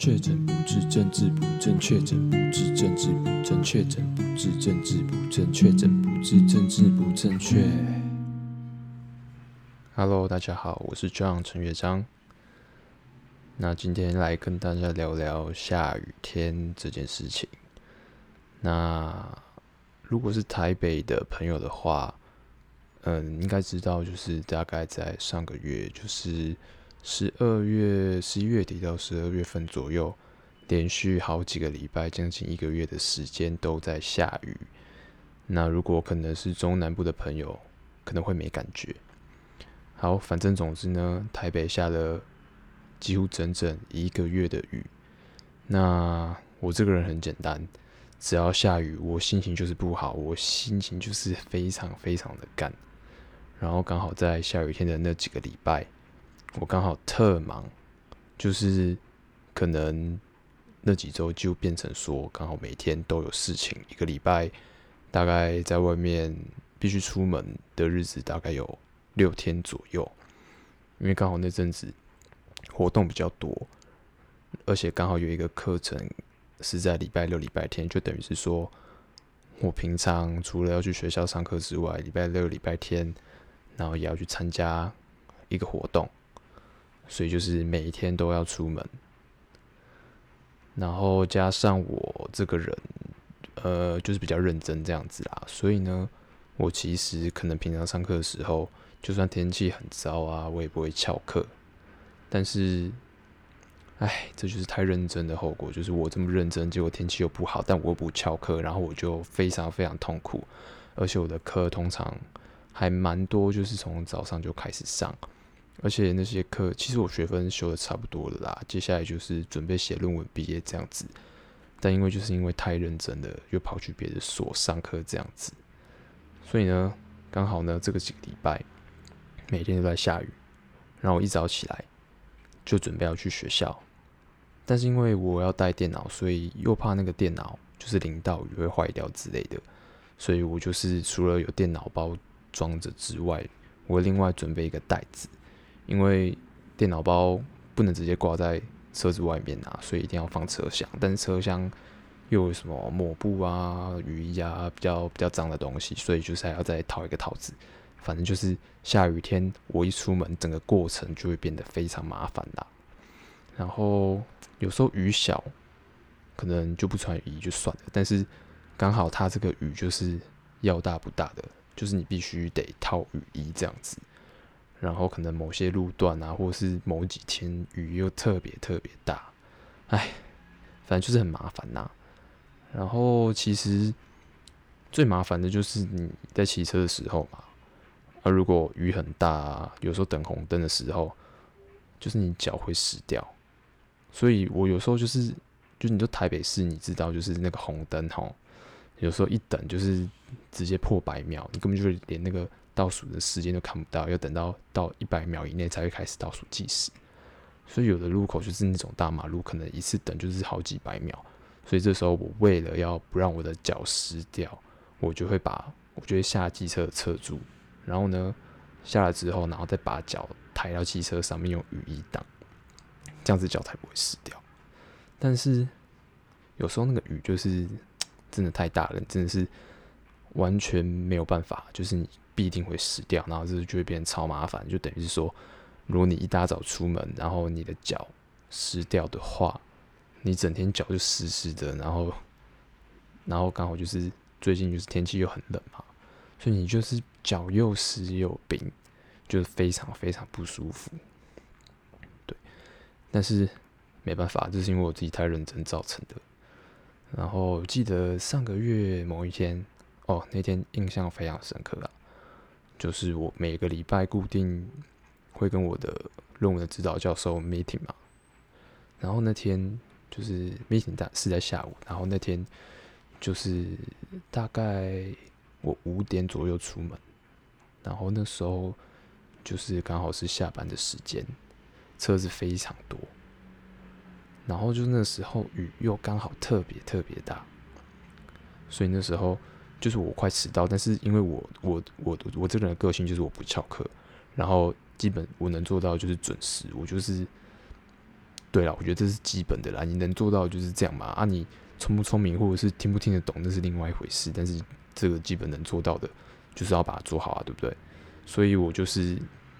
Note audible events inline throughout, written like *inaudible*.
确诊不治，政治不正确；确诊不治，政治不正确；确诊不治，政治不正确；确诊不治，政治不正确。Hello，大家好，我是 John 陈乐章。那今天来跟大家聊聊下雨天这件事情。那如果是台北的朋友的话，嗯，应该知道，就是大概在上个月，就是。十二月、十一月底到十二月份左右，连续好几个礼拜，将近一个月的时间都在下雨。那如果可能是中南部的朋友，可能会没感觉。好，反正总之呢，台北下了几乎整整一个月的雨。那我这个人很简单，只要下雨，我心情就是不好，我心情就是非常非常的干。然后刚好在下雨天的那几个礼拜。我刚好特忙，就是可能那几周就变成说，刚好每天都有事情。一个礼拜大概在外面必须出门的日子大概有六天左右，因为刚好那阵子活动比较多，而且刚好有一个课程是在礼拜六、礼拜天，就等于是说我平常除了要去学校上课之外，礼拜六、礼拜天，然后也要去参加一个活动。所以就是每一天都要出门，然后加上我这个人，呃，就是比较认真这样子啦。所以呢，我其实可能平常上课的时候，就算天气很糟啊，我也不会翘课。但是，哎，这就是太认真的后果。就是我这么认真，结果天气又不好，但我又不翘课，然后我就非常非常痛苦。而且我的课通常还蛮多，就是从早上就开始上。而且那些课，其实我学分修的差不多了啦，接下来就是准备写论文毕业这样子。但因为就是因为太认真了，又跑去别的所上课这样子，所以呢，刚好呢这个几个礼拜每天都在下雨，然后我一早起来就准备要去学校，但是因为我要带电脑，所以又怕那个电脑就是淋到雨会坏掉之类的，所以我就是除了有电脑包装着之外，我另外准备一个袋子。因为电脑包不能直接挂在车子外面啊，所以一定要放车厢。但是车厢又有什么抹布啊、雨衣啊，比较比较脏的东西，所以就是还要再套一个套子。反正就是下雨天，我一出门，整个过程就会变得非常麻烦啦。然后有时候雨小，可能就不穿雨衣就算了。但是刚好它这个雨就是要大不大的，就是你必须得套雨衣这样子。然后可能某些路段啊，或是某几天雨又特别特别大，哎，反正就是很麻烦呐。然后其实最麻烦的就是你在骑车的时候嘛，啊，如果雨很大，有时候等红灯的时候，就是你脚会湿掉。所以我有时候就是，就你说台北市，你知道就是那个红灯吼，有时候一等就是直接破百秒，你根本就连那个。倒数的时间都看不到，要等到到一百秒以内才会开始倒数计时。所以有的路口就是那种大马路，可能一次等就是好几百秒。所以这时候我为了要不让我的脚湿掉，我就会把我就会下机车的车柱，然后呢下来之后，然后再把脚抬到机车上面用雨衣挡，这样子脚才不会湿掉。但是有时候那个雨就是 *tsk* 真的太大了，真的是完全没有办法，就是你。必定会湿掉，然后这就会变超麻烦。就等于是说，如果你一大早出门，然后你的脚湿掉的话，你整天脚就湿湿的，然后，然后刚好就是最近就是天气又很冷嘛，所以你就是脚又湿又冰，就是非常非常不舒服。对，但是没办法，这是因为我自己太认真造成的。然后记得上个月某一天，哦，那天印象非常深刻啊。就是我每个礼拜固定会跟我的论文的指导教授 meeting 嘛，然后那天就是 meeting 在是在下午，然后那天就是大概我五点左右出门，然后那时候就是刚好是下班的时间，车子非常多，然后就那时候雨又刚好特别特别大，所以那时候。就是我快迟到，但是因为我我我我这个人的个性就是我不翘课，然后基本我能做到就是准时，我就是对了，我觉得这是基本的啦，你能做到就是这样嘛。啊，你聪不聪明或者是听不听得懂，那是另外一回事。但是这个基本能做到的，就是要把它做好啊，对不对？所以我就是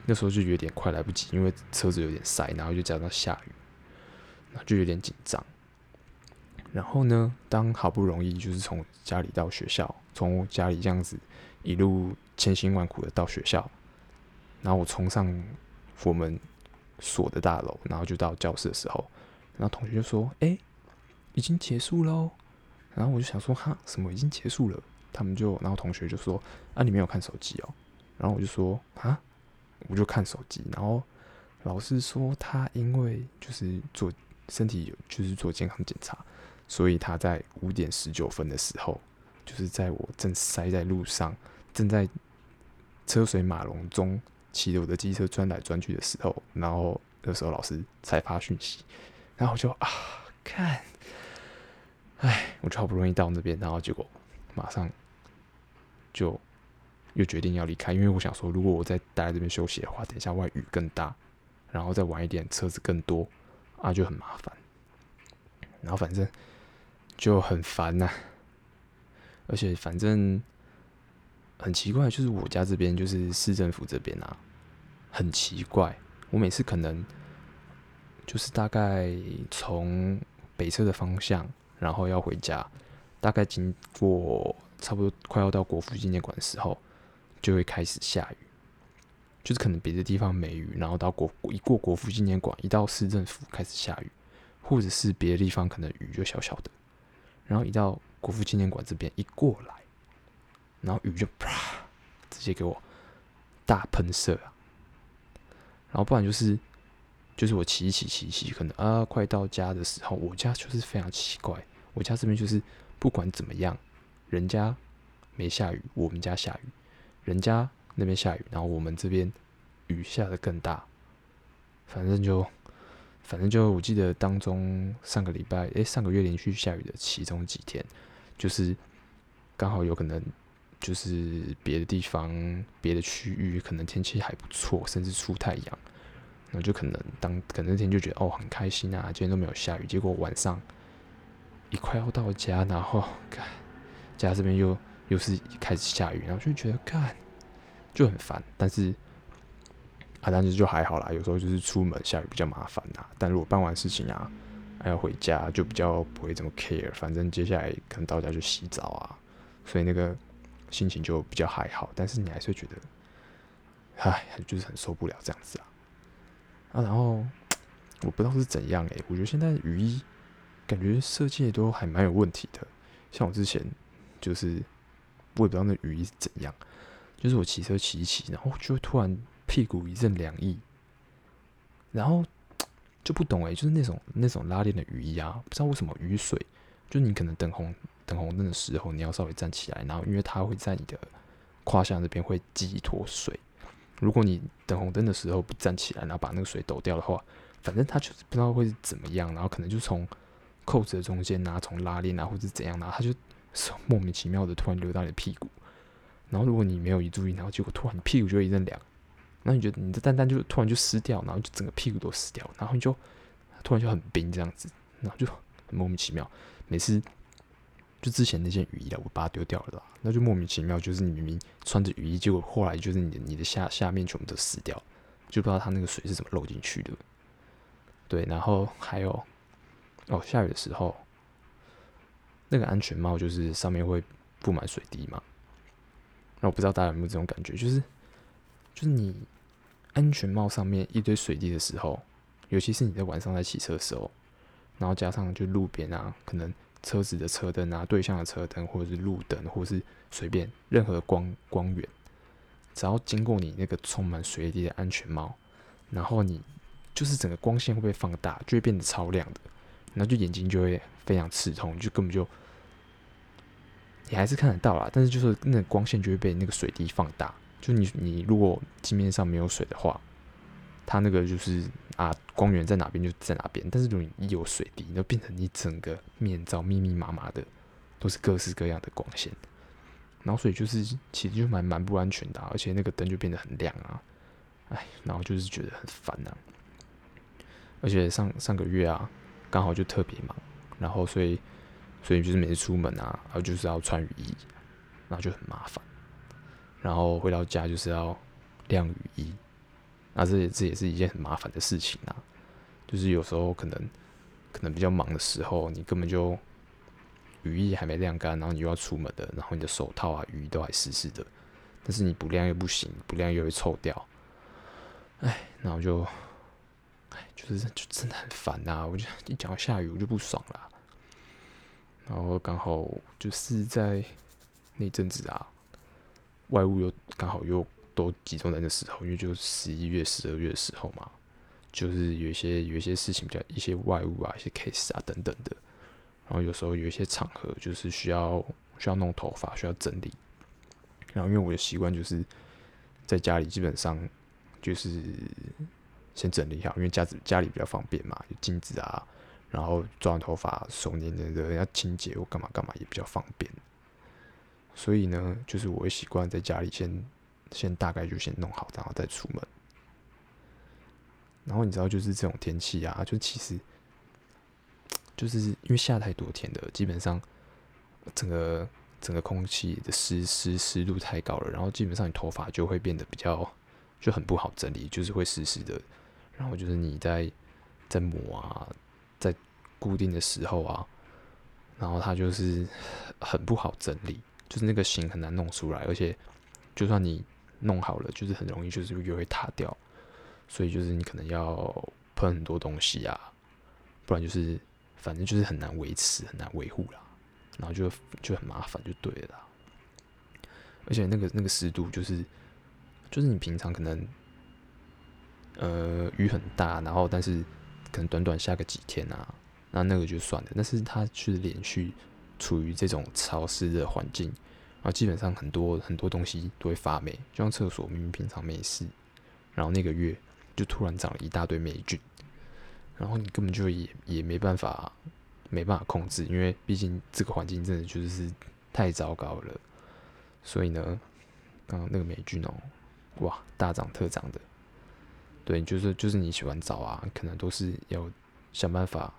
那时候就有点快来不及，因为车子有点塞，然后就加上下雨，那就有点紧张。然后呢，当好不容易就是从家里到学校，从家里这样子一路千辛万苦的到学校，然后我冲上我们所的大楼，然后就到教室的时候，然后同学就说：“哎，已经结束喽。”然后我就想说：“哈，什么已经结束了？”他们就，然后同学就说：“啊，你没有看手机哦。”然后我就说：“啊，我就看手机。”然后老师说他因为就是做身体就是做健康检查，所以他在五点十九分的时候，就是在我正塞在路上，正在车水马龙中。骑着我的机车转来转去的时候，然后那时候老师才发讯息，然后我就啊看，哎，我就好不容易到那边，然后结果马上就又决定要离开，因为我想说，如果我再待在这边休息的话，等一下外雨更大，然后再晚一点车子更多啊，就很麻烦。然后反正就很烦呐、而且反正。很奇怪，就是我家这边，就是市政府这边啊，很奇怪。我每次可能就是大概从北侧的方向，然后要回家，大概经过差不多快要到国父纪念馆的时候，就会开始下雨。就是可能别的地方没雨，然后到国一过国父纪念馆，一到市政府开始下雨，或者是别的地方可能雨就小小的，然后一到国父纪念馆这边一过来。然后雨就啪，直接给我大喷射啊！然后不然就是，就是我骑一骑骑一骑，可能啊快到家的时候，我家就是非常奇怪，我家这边就是不管怎么样，人家没下雨，我们家下雨；人家那边下雨，然后我们这边雨下的更大。反正就，反正就，我记得当中上个礼拜，诶，上个月连续下雨的其中几天，就是刚好有可能。就是别的地方、别的区域可能天气还不错，甚至出太阳，那就可能当可能那天就觉得哦很开心啊，今天都没有下雨。结果晚上一快要到家，然后看家这边又又是开始下雨，然后就觉得看就很烦。但是啊，但是就还好啦，有时候就是出门下雨比较麻烦呐。但如果办完事情啊，还要回家，就比较不会这么 care。反正接下来可能到家就洗澡啊，所以那个。心情就比较还好，但是你还是会觉得，唉，就是很受不了这样子啊。啊，然后我不知道是怎样诶、我觉得现在雨衣感觉设计都还蛮有问题的。像我之前就是，我也不知道那雨衣是怎样，就是我骑车骑一骑，然后就突然屁股一阵凉意，然后 *tsk* 就不懂诶、就是那种那种拉链的雨衣啊，不知道为什么雨水，就你可能等红。等红灯的时候，你要稍微站起来，然后因为它会在你的胯下那边会积一坨水。如果你等红灯的时候不站起来，然后把那个水抖掉的话，反正它就是不知道会怎么样，然后可能就从扣子的中间啊，从拉链啊，或者怎样，然后它就莫名其妙的突然流到你的屁股。然后如果你没有一注意，然后结果突然屁股就一阵凉，然后你觉得你的蛋蛋就突然就湿掉，然后就整个屁股都湿掉，然后你就突然就很冰这样子，然后就很莫名其妙，每次。就之前那件雨衣了，我把它丢掉了啦，那就莫名其妙，就是你明明穿着雨衣，结果后来就是你的你的下下面全部都湿掉，就不知道它那个水是怎么漏进去的。对，然后还有哦，下雨的时候，那个安全帽就是上面会布满水滴嘛。那我不知道大家有没有这种感觉，就是就是你安全帽上面一堆水滴的时候，尤其是你在晚上在骑车的时候，然后加上就路边啊，可能。车子的车灯啊，对向的车灯，或者是路灯，或者是随便任何光光源，只要经过你那个充满水滴的安全帽，然后你就是整个光线会被放大，就会变得超亮的，然后就眼睛就会非常刺痛，就根本就你还是看得到啦，但是就是那个光线就会被那个水滴放大，就你你如果镜面上没有水的话。它那个就是啊，光源在哪边就在哪边，但是如果你一有水滴，你就变成你整个面罩密密麻麻的都是各式各样的光线，然后所以就是其实就蛮蛮不安全的，而且那个灯就变得很亮啊，哎，然后就是觉得很烦呐。而且上上个月啊，刚好就特别忙，然后所以所以就是每次出门啊，然后就是要穿雨衣，然后就很麻烦，然后回到家就是要晾雨衣，那这也这也是一件很麻烦的事情啊，就是有时候可能可能比较忙的时候，你根本就雨衣还没晾干，然后你又要出门的，然后你的手套啊雨衣都还湿湿的，但是你不晾又不行，不晾又会臭掉，哎，然后就。哎，就是就真的很烦呐！我就一讲到下雨，我就不爽了。然后刚好就是在那阵子啊，外物又刚好又都集中在那时候，因为就十一月、十二月的时候嘛，就是有一些有一些事情，比较一些外物啊、一些 case 啊等等的。然后有时候有一些场合，就是需要需要弄头发，需要整理。然后因为我的习惯就是在家里基本上就是。先整理好，因为家子家里比较方便嘛，有镜子啊，然后抓完头发手黏黏的，要清洁或干嘛干嘛也比较方便。所以呢，就是我会习惯在家里先先大概就先弄好，然后再出门。然后你知道，就是这种天气啊，就其实就是因为下太多天的，基本上整个整个空气的湿湿湿度太高了，然后基本上你头发就会变得比较就很不好整理，就是会湿湿的。然后就是你在在抹啊，在固定的时候啊，然后它就是很不好整理，就是那个型很难弄出来，而且就算你弄好了，就是很容易就是又会塌掉，所以就是你可能要喷很多东西啊，不然就是反正就是很难维持，很难维护啦，然后就就很麻烦，就对了啦。而且那个那个湿度就是就是你平常可能。呃，雨很大，然后但是可能短短下个几天啊，那那个就算了。但是它是连续处于这种潮湿的环境，然后基本上很多很多东西都会发霉，就像厕所明明平常没事，然后那个月就突然长了一大堆霉菌，然后你根本就也也没办法没办法控制，因为毕竟这个环境真的就是太糟糕了。所以呢，刚刚那个霉菌哦，哇，大涨特涨的。对，就是就是你洗完澡啊，可能都是要想办法，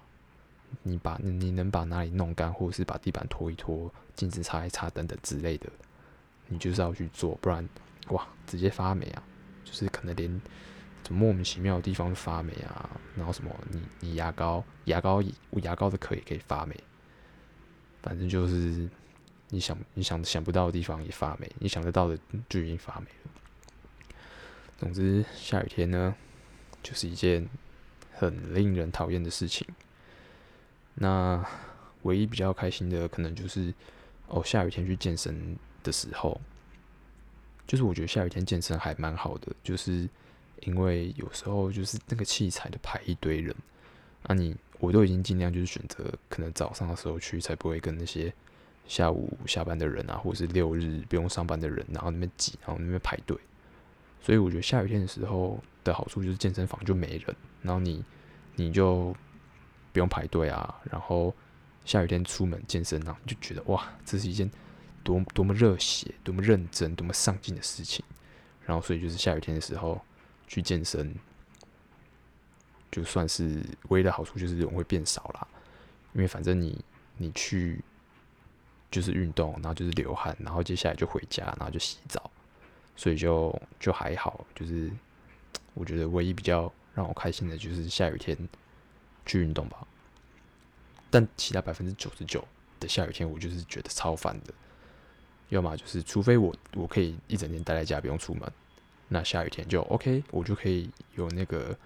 你把你能把哪里弄干，或者是把地板拖一拖，镜子擦一擦等等之类的，你就是要去做，不然哇，直接发霉啊！就是可能连什么莫名其妙的地方发霉啊，然后什么你你牙膏牙膏牙膏的壳也可以发霉，反正就是你想你想想不到的地方也发霉，你想得到的就已经发霉了。总之，下雨天呢，就是一件很令人讨厌的事情。那唯一比较开心的，可能就是哦，下雨天去健身的时候，就是我觉得下雨天健身还蛮好的，就是因为有时候就是那个器材的排一堆人，那你我都已经尽量就是选择可能早上的时候去，才不会跟那些下午下班的人啊，或者是六日不用上班的人，然后那边挤，然后那边排队。所以我觉得下雨天的时候的好处就是健身房就没人，然后你你就不用排队啊，然后下雨天出门健身啊，就觉得哇，这是一件多多么热血、多么认真、多么上进的事情。然后所以就是下雨天的时候去健身，就算是唯一的好处就是人会变少啦，因为反正你你去就是运动，然后就是流汗，然后接下来就回家，然后就洗澡。所以就就还好，就是我觉得唯一比较让我开心的就是下雨天去运动吧。但其他百分之九十九的下雨天，我就是觉得超烦的。要么就是除非我我可以一整天待在家不用出门，那下雨天就 OK，我就可以有那个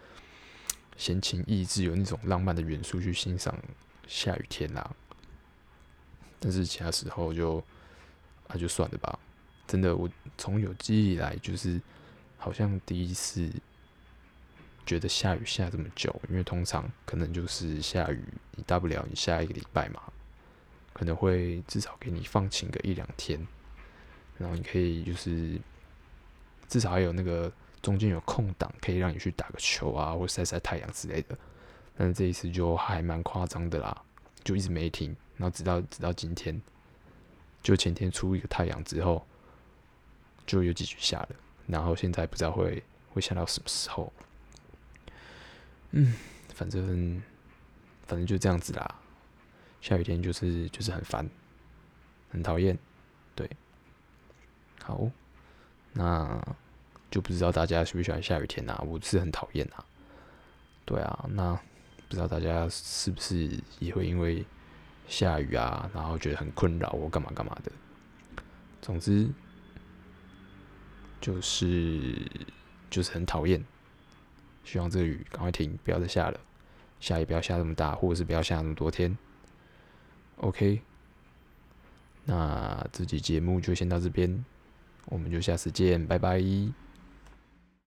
闲情逸致，有那种浪漫的元素去欣赏下雨天啦。但是其他时候就那、啊、就算了吧。真的，我从有记忆以来，就是好像第一次觉得下雨下这么久，因为通常可能就是下雨，你大不了你下一个礼拜嘛，可能会至少给你放晴个一两天，然后你可以就是至少还有那个中间有空档，可以让你去打个球啊，或晒晒太阳之类的。但是这一次就还蛮夸张的啦，就一直没停，然后直到直到今天，就前天出一个太阳之后。就又继续下了，然后现在不知道会会下到什么时候。嗯，反正反正就这样子啦。下雨天就是就是很烦，很讨厌，对。好，那就不知道大家喜不喜欢下雨天啊？我是很讨厌啊。对啊，那不知道大家是不是也会因为下雨啊，然后觉得很困扰或干嘛干嘛的？总之就是就是很讨厌。希望这雨赶快停，不要再下了。下也不要下这么大，或者是不要下那么多天。OK，那这期节目就先到这边，我们就下次见，拜拜。